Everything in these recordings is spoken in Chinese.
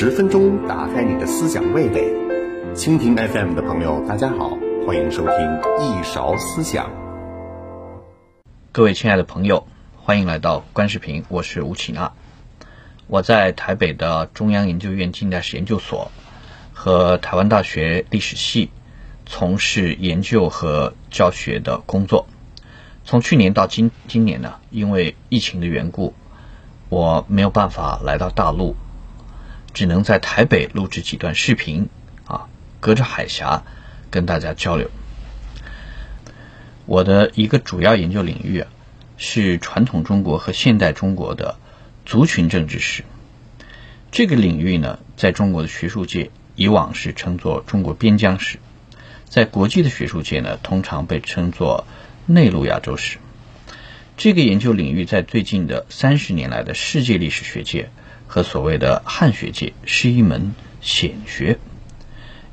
十分钟打开你的思想味蕾。蜻蜓 FM 的朋友，大家好，欢迎收听一勺思想。各位亲爱的朋友，欢迎来到观视频，我是吴启娜。我在台北的中央研究院近代史研究所和台湾大学历史系从事研究和教学的工作。从去年到今今年呢，因为疫情的缘故，我没有办法来到大陆，只能在台北录制几段视频啊，隔着海峡跟大家交流。我的一个主要研究领域啊，是传统中国和现代中国的。族群政治史这个领域呢，在中国的学术界以往是称作中国边疆史，在国际的学术界呢，通常被称作内陆亚洲史。这个研究领域在最近的三十年来的世界历史学界和所谓的汉学界是一门显学。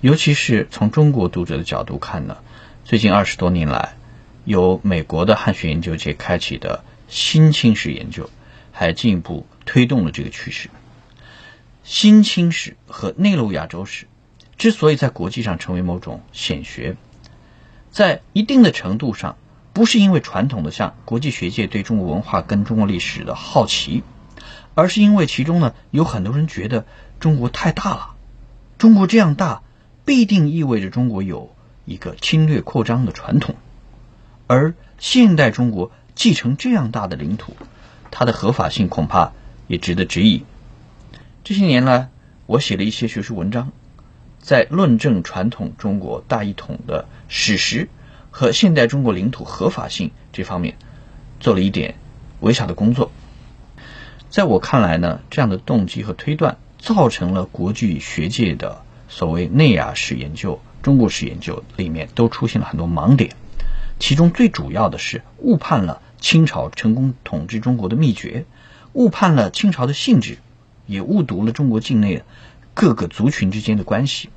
尤其是从中国读者的角度看呢，最近二十多年来，由美国的汉学研究界开启的新清史研究。还进一步推动了这个趋势。新清史和内陆亚洲史之所以在国际上成为某种显学，在一定的程度上，不是因为传统的像国际学界对中国文化跟中国历史的好奇，而是因为其中呢有很多人觉得中国太大了，中国这样大必定意味着中国有一个侵略扩张的传统，而现代中国继承这样大的领土。它的合法性恐怕也值得质疑。这些年来，我写了一些学术文章，在论证传统中国大一统的史实和现代中国领土合法性这方面，做了一点微小的工作。在我看来呢，这样的动机和推断，造成了国际学界的所谓内亚史研究、中国史研究里面都出现了很多盲点，其中最主要的是误判了。清朝成功统治中国的秘诀，误判了清朝的性质，也误读了中国境内各个族群之间的关系，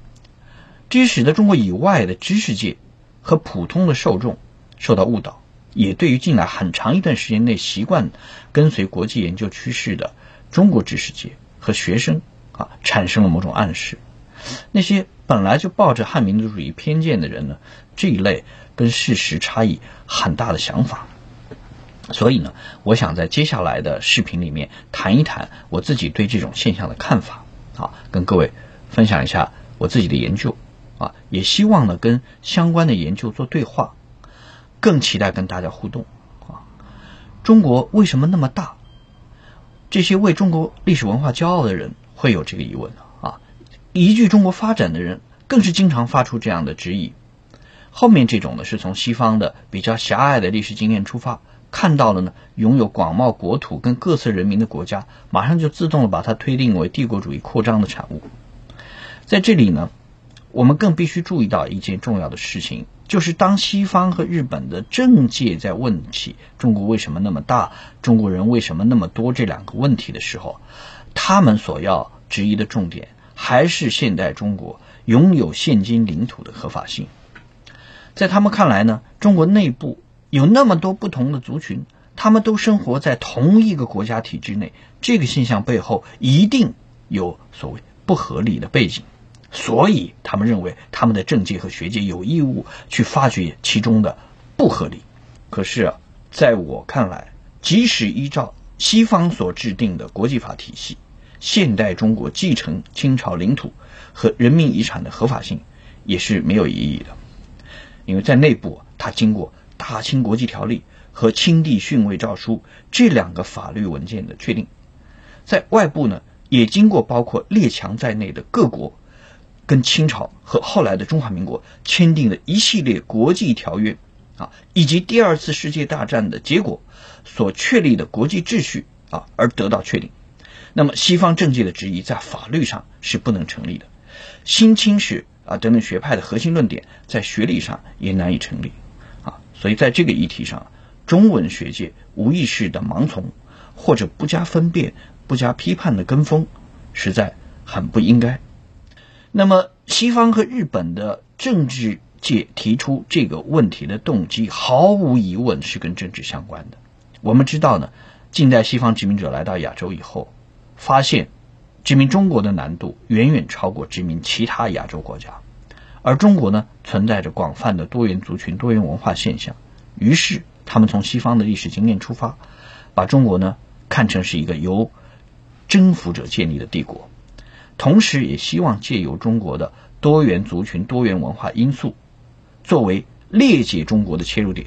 这使得中国以外的知识界和普通的受众受到误导，也对于近来很长一段时间内习惯跟随国际研究趋势的中国知识界和学生啊产生了某种暗示。那些本来就抱着汉民族主义偏见的人呢，这一类跟事实差异很大的想法。所以呢，我想在接下来的视频里面谈一谈我自己对这种现象的看法，啊，跟各位分享一下我自己的研究，啊，也希望呢跟相关的研究做对话，更期待跟大家互动，啊，中国为什么那么大？这些为中国历史文化骄傲的人会有这个疑问啊，依据中国发展的人更是经常发出这样的质疑。后面这种呢，是从西方的比较狭隘的历史经验出发。看到了呢，拥有广袤国土跟各色人民的国家，马上就自动的把它推定为帝国主义扩张的产物。在这里呢，我们更必须注意到一件重要的事情，就是当西方和日本的政界在问起中国为什么那么大，中国人为什么那么多这两个问题的时候，他们所要质疑的重点还是现代中国拥有现今领土的合法性。在他们看来呢，中国内部。有那么多不同的族群，他们都生活在同一个国家体制内，这个现象背后一定有所谓不合理的背景，所以他们认为他们的政界和学界有义务去发掘其中的不合理。可是啊，在我看来，即使依照西方所制定的国际法体系，现代中国继承清朝领土和人民遗产的合法性也是没有意义的，因为在内部它经过。《大清国际条例》和《清帝训位诏书》这两个法律文件的确定，在外部呢，也经过包括列强在内的各国跟清朝和后来的中华民国签订的一系列国际条约啊，以及第二次世界大战的结果所确立的国际秩序啊，而得到确定。那么，西方政界的质疑在法律上是不能成立的，新清史啊等等学派的核心论点在学理上也难以成立啊。所以，在这个议题上，中文学界无意识的盲从，或者不加分辨、不加批判的跟风，实在很不应该。那么，西方和日本的政治界提出这个问题的动机，毫无疑问是跟政治相关的。我们知道呢，近代西方殖民者来到亚洲以后，发现殖民中国的难度远远超过殖民其他亚洲国家，而中国呢存在着广泛的多元族群、多元文化现象，于是他们从西方的历史经验出发，把中国呢看成是一个由征服者建立的帝国，同时也希望借由中国的多元族群、多元文化因素，作为裂解中国的切入点。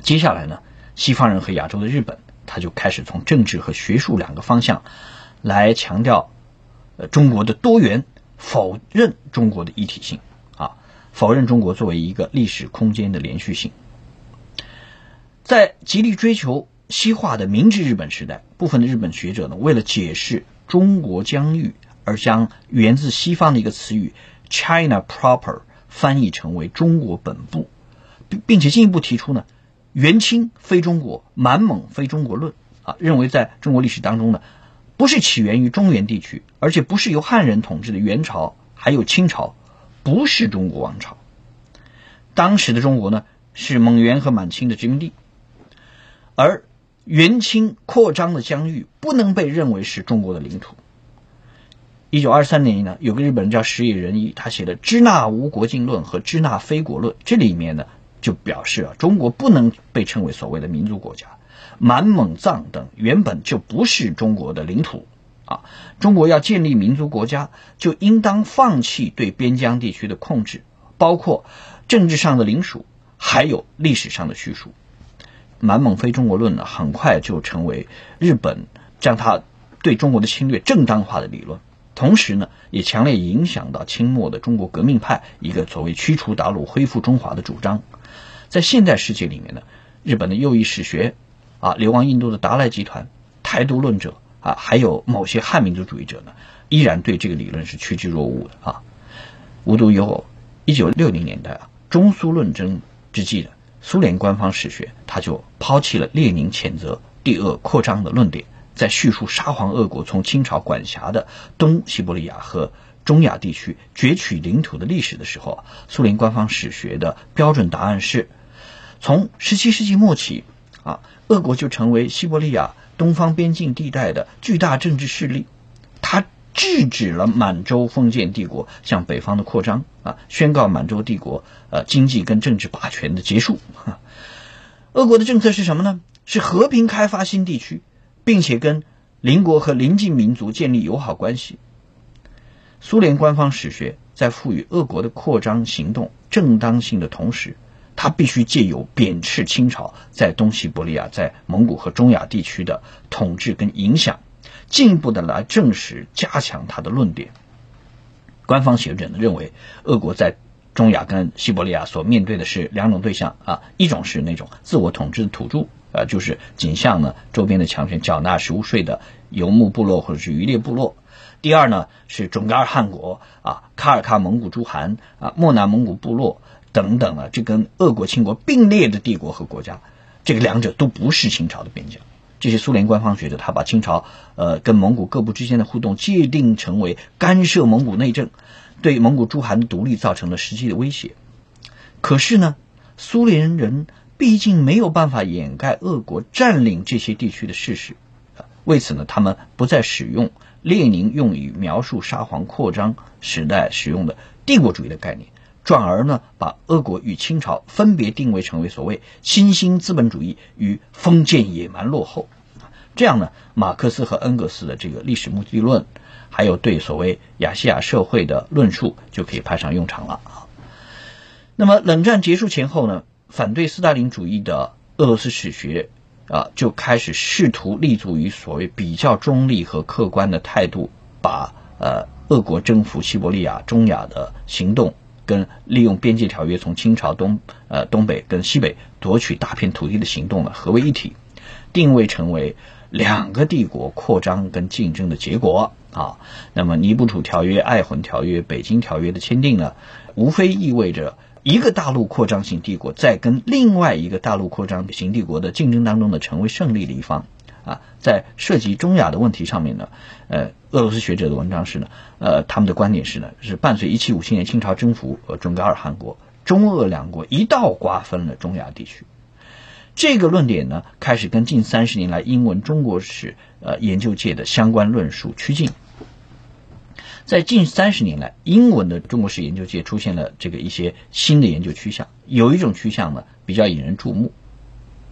接下来呢，西方人和亚洲的日本，他就开始从政治和学术两个方向。来强调，呃，中国的多元，否认中国的一体性，啊，否认中国作为一个历史空间的连续性。在极力追求西化的明治日本时代，部分的日本学者呢，为了解释中国疆域，而将源自西方的一个词语 “China proper” 翻译成为中国本部，并并且进一步提出呢，元清非中国，满蒙非中国论，啊，认为在中国历史当中呢。不是起源于中原地区，而且不是由汉人统治的元朝，还有清朝，不是中国王朝。当时的中国呢，是蒙元和满清的殖民地，而元清扩张的疆域不能被认为是中国的领土。一九二三年呢，有个日本人叫石野仁一，他写的《支那无国境论》和《支那非国论》，这里面呢就表示啊，中国不能被称为所谓的民族国家。满蒙藏等原本就不是中国的领土，啊，中国要建立民族国家，就应当放弃对边疆地区的控制，包括政治上的领属，还有历史上的叙述。满蒙非中国论呢，很快就成为日本将他对中国的侵略正当化的理论，同时呢，也强烈影响到清末的中国革命派一个所谓驱除鞑虏、恢复中华的主张。在现代世界里面呢，日本的右翼史学。啊，流亡印度的达赖集团、台独论者啊，还有某些汉民族主义者呢，依然对这个理论是趋之若鹜的啊。无独有偶，一九六零年代啊，中苏论争之际的苏联官方史学，他就抛弃了列宁谴责第二扩张的论点，在叙述沙皇俄国从清朝管辖的东西伯利亚和中亚地区攫取领土的历史的时候，苏联官方史学的标准答案是，从十七世纪末起啊。俄国就成为西伯利亚东方边境地带的巨大政治势力，它制止了满洲封建帝国向北方的扩张啊，宣告满洲帝国呃经济跟政治霸权的结束。俄国的政策是什么呢？是和平开发新地区，并且跟邻国和邻近民族建立友好关系。苏联官方史学在赋予俄国的扩张行动正当性的同时。他必须借由贬斥清朝在东西伯利亚、在蒙古和中亚地区的统治跟影响，进一步的来证实、加强他的论点。官方学者呢认为，俄国在中亚跟西伯利亚所面对的是两种对象啊，一种是那种自我统治的土著，呃，就是仅向呢周边的强权缴纳食物税的游牧部落或者是渔猎部落；第二呢是准噶尔汗国啊，卡尔喀蒙古诸汗啊，漠南蒙古部落。等等啊，这跟俄国、清国并列的帝国和国家，这个两者都不是清朝的边疆。这些苏联官方学者，他把清朝呃跟蒙古各部之间的互动界定成为干涉蒙古内政，对蒙古诸汗独立造成了实际的威胁。可是呢，苏联人毕竟没有办法掩盖俄国占领这些地区的事实，为此呢，他们不再使用列宁用于描述沙皇扩张时代使用的帝国主义的概念。转而呢，把俄国与清朝分别定位成为所谓新兴资本主义与封建野蛮落后，这样呢，马克思和恩格斯的这个历史目的论，还有对所谓亚细亚社会的论述就可以派上用场了啊。那么冷战结束前后呢，反对斯大林主义的俄罗斯史学啊，就开始试图立足于所谓比较中立和客观的态度，把呃俄国征服西伯利亚、中亚的行动。跟利用边界条约从清朝东呃东北跟西北夺取大片土地的行动呢合为一体，定位成为两个帝国扩张跟竞争的结果啊。那么尼布楚条约、爱魂条约、北京条约的签订呢，无非意味着一个大陆扩张型帝国在跟另外一个大陆扩张型帝国的竞争当中呢，成为胜利的一方。啊，在涉及中亚的问题上面呢，呃，俄罗斯学者的文章是呢，呃，他们的观点是呢，是伴随一七五七年清朝征服呃准噶尔汗国，中俄两国一道瓜分了中亚地区。这个论点呢，开始跟近三十年来英文中国史呃研究界的相关论述趋近在近三十年来，英文的中国史研究界出现了这个一些新的研究趋向，有一种趋向呢比较引人注目。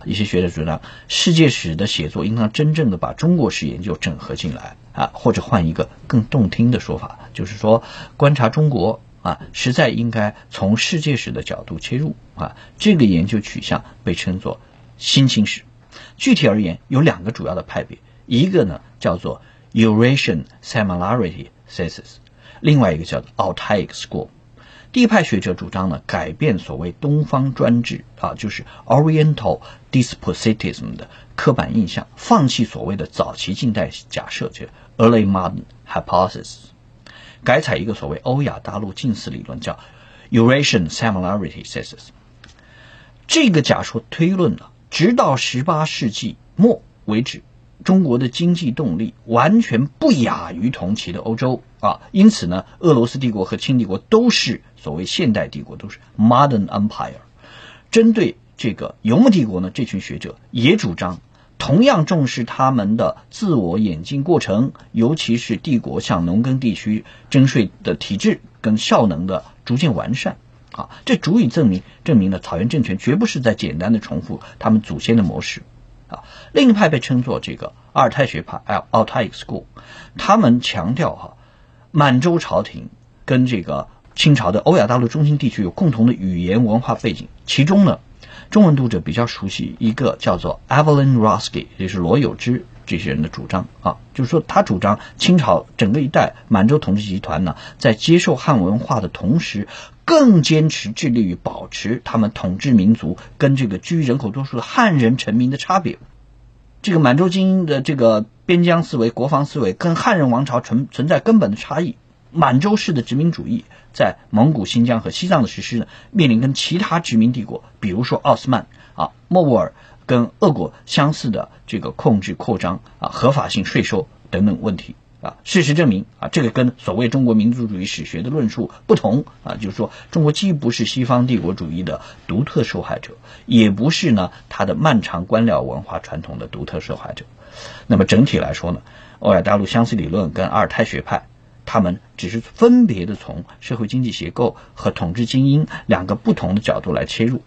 一些学者主张，世界史的写作应当真正的把中国史研究整合进来啊，或者换一个更动听的说法，就是说观察中国啊，实在应该从世界史的角度切入啊。这个研究取向被称作新清史。具体而言，有两个主要的派别，一个呢叫做 Eurasian Similarity Thesis，另外一个叫做 Altaic School。第一派学者主张呢，改变所谓东方专制啊，就是 Oriental Dispositism 的刻板印象，放弃所谓的早期近代假设，就 Early Modern Hypothesis，改采一个所谓欧亚大陆近似理论，叫 Eurasian Similarity Thesis。这个假说推论呢，直到十八世纪末为止。中国的经济动力完全不亚于同期的欧洲啊，因此呢，俄罗斯帝国和清帝国都是所谓现代帝国，都是 modern empire。针对这个游牧帝国呢，这群学者也主张同样重视他们的自我演进过程，尤其是帝国向农耕地区征税的体制跟效能的逐渐完善啊，这足以证明证明了草原政权绝不是在简单的重复他们祖先的模式。啊，另一派被称作这个阿尔泰学派 （Altai School），他们强调哈，满洲朝廷跟这个清朝的欧亚大陆中心地区有共同的语言文化背景。其中呢，中文读者比较熟悉一个叫做 Evelyn Roski，也就是罗有之这些人的主张啊，就是说他主张清朝整个一代满洲统治集团呢，在接受汉文化的同时。更坚持致力于保持他们统治民族跟这个居人口多数的汉人臣民的差别。这个满洲精英的这个边疆思维、国防思维跟汉人王朝存存在根本的差异。满洲式的殖民主义在蒙古、新疆和西藏的实施呢，面临跟其他殖民帝国，比如说奥斯曼啊、莫卧儿跟俄国相似的这个控制、扩张啊、合法性税收等等问题。啊，事实证明啊，这个跟所谓中国民族主义史学的论述不同啊，就是说中国既不是西方帝国主义的独特受害者，也不是呢它的漫长官僚文化传统的独特受害者。那么整体来说呢，欧亚大陆相似理论跟阿尔泰学派，他们只是分别的从社会经济结构和统治精英两个不同的角度来切入。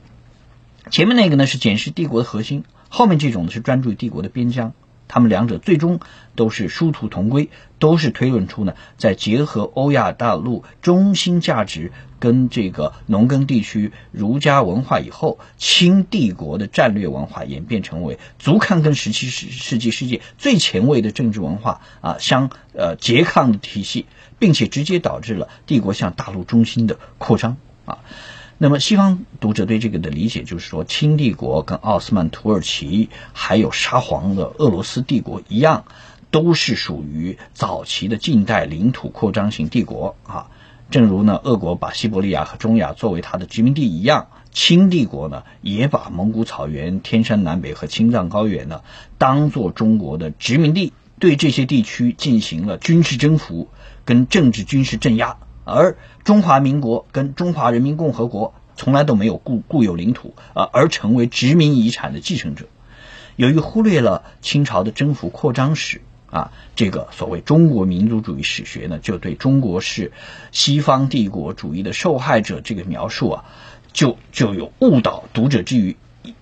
前面那个呢是检视帝国的核心，后面这种呢是专注于帝国的边疆。他们两者最终都是殊途同归，都是推论出呢，在结合欧亚大陆中心价值跟这个农耕地区儒家文化以后，清帝国的战略文化演变成为足堪跟十七世世纪世界最前卫的政治文化啊相呃拮抗的体系，并且直接导致了帝国向大陆中心的扩张啊。那么，西方读者对这个的理解就是说，清帝国跟奥斯曼土耳其还有沙皇的俄罗斯帝国一样，都是属于早期的近代领土扩张型帝国啊。正如呢，俄国把西伯利亚和中亚作为它的殖民地一样，清帝国呢也把蒙古草原、天山南北和青藏高原呢当做中国的殖民地，对这些地区进行了军事征服跟政治军事镇压。而中华民国跟中华人民共和国从来都没有固固有领土啊，而成为殖民遗产的继承者。由于忽略了清朝的征服扩张史啊，这个所谓中国民族主义史学呢，就对中国是西方帝国主义的受害者这个描述啊，就就有误导读者之余，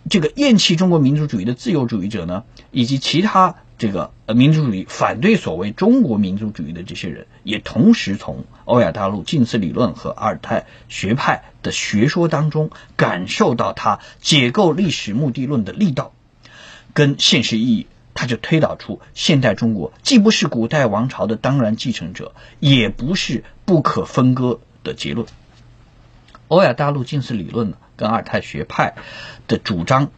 这个厌弃中国民族主义的自由主义者呢，以及其他。这个呃民族主义反对所谓中国民族主义的这些人，也同时从欧亚大陆近似理论和阿尔泰学派的学说当中感受到他解构历史目的论的力道跟现实意义，他就推导出现代中国既不是古代王朝的当然继承者，也不是不可分割的结论。欧亚大陆近似理论呢，跟阿尔泰学派的主张，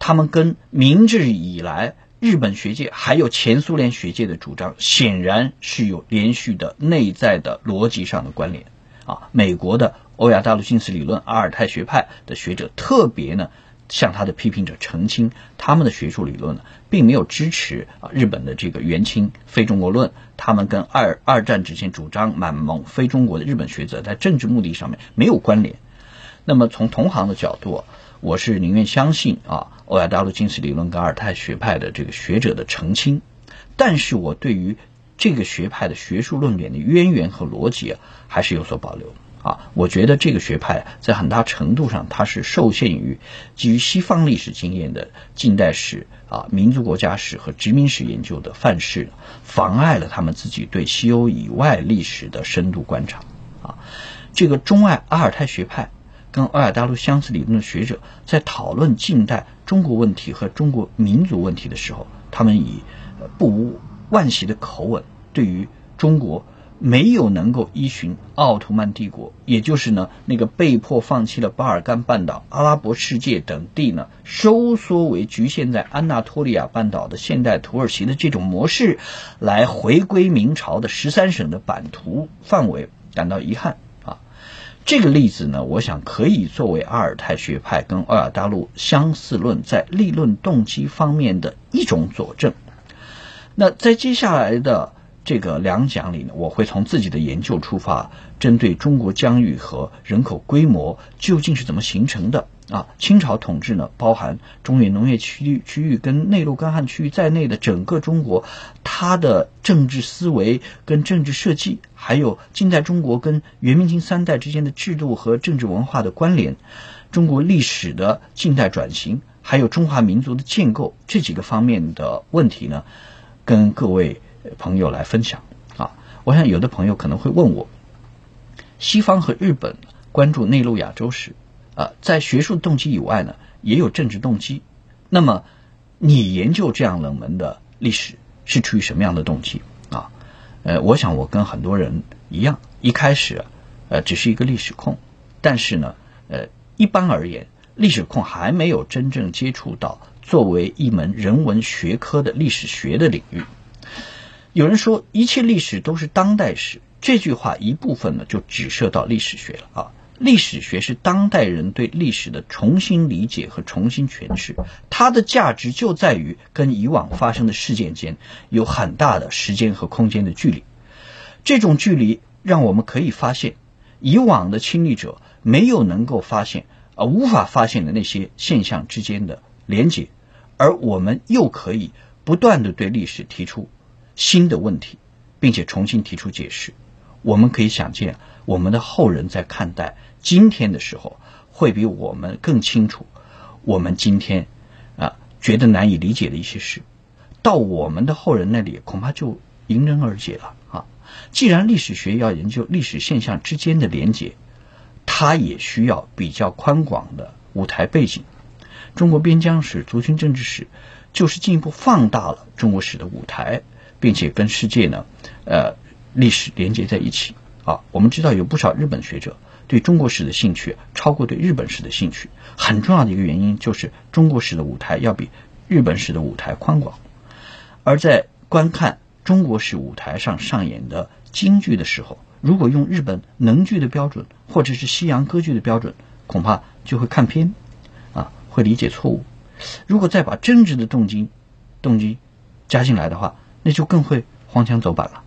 他们跟明治以来。日本学界还有前苏联学界的主张，显然是有连续的内在的逻辑上的关联啊。美国的欧亚大陆近似理论阿尔泰学派的学者特别呢向他的批评者澄清，他们的学术理论呢并没有支持啊日本的这个元清非中国论，他们跟二二战之前主张满蒙非中国的日本学者在政治目的上面没有关联。那么从同行的角度。我是宁愿相信啊，欧亚大陆近似理论跟阿尔泰学派的这个学者的澄清，但是我对于这个学派的学术论点的渊源和逻辑啊，还是有所保留啊。我觉得这个学派在很大程度上，它是受限于基于西方历史经验的近代史啊、民族国家史和殖民史研究的范式，妨碍了他们自己对西欧以外历史的深度观察啊。这个中外阿尔泰学派跟欧亚大陆相似理论的学者，在讨论近代中国问题和中国民族问题的时候，他们以不无惋惜的口吻，对于中国没有能够依循奥图曼帝国，也就是呢那个被迫放弃了巴尔干半岛、阿拉伯世界等地呢，收缩为局限在安纳托利亚半岛的现代土耳其的这种模式，来回归明朝的十三省的版图范围，感到遗憾。这个例子呢，我想可以作为阿尔泰学派跟欧亚大陆相似论在立论动机方面的一种佐证。那在接下来的这个两讲里呢，我会从自己的研究出发，针对中国疆域和人口规模究竟是怎么形成的。啊，清朝统治呢，包含中原农业区域区域跟内陆干旱区域在内的整个中国，它的政治思维跟政治设计，还有近代中国跟元明清三代之间的制度和政治文化的关联，中国历史的近代转型，还有中华民族的建构这几个方面的问题呢，跟各位朋友来分享。啊，我想有的朋友可能会问我，西方和日本关注内陆亚洲史。啊，在学术动机以外呢，也有政治动机。那么，你研究这样冷门的历史是出于什么样的动机啊？呃，我想我跟很多人一样，一开始呃只是一个历史控，但是呢，呃，一般而言，历史控还没有真正接触到作为一门人文学科的历史学的领域。有人说一切历史都是当代史，这句话一部分呢就指涉到历史学了啊。历史学是当代人对历史的重新理解和重新诠释，它的价值就在于跟以往发生的事件间有很大的时间和空间的距离。这种距离让我们可以发现，以往的亲历者没有能够发现，而无法发现的那些现象之间的连结，而我们又可以不断的对历史提出新的问题，并且重新提出解释。我们可以想见，我们的后人在看待今天的时候，会比我们更清楚我们今天啊觉得难以理解的一些事，到我们的后人那里恐怕就迎刃而解了啊。既然历史学要研究历史现象之间的连结，它也需要比较宽广的舞台背景。中国边疆史、族群政治史，就是进一步放大了中国史的舞台，并且跟世界呢，呃。历史连接在一起啊！我们知道有不少日本学者对中国史的兴趣超过对日本史的兴趣，很重要的一个原因就是中国史的舞台要比日本史的舞台宽广。而在观看中国史舞台上上演的京剧的时候，如果用日本能剧的标准或者是西洋歌剧的标准，恐怕就会看偏啊，会理解错误。如果再把政治的动机动机加进来的话，那就更会荒腔走板了。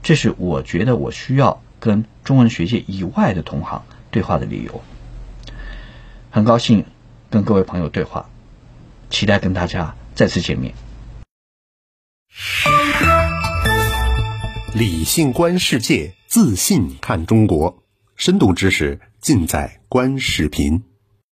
这是我觉得我需要跟中文学界以外的同行对话的理由。很高兴跟各位朋友对话，期待跟大家再次见面。理性观世界，自信看中国，深度知识尽在观视频。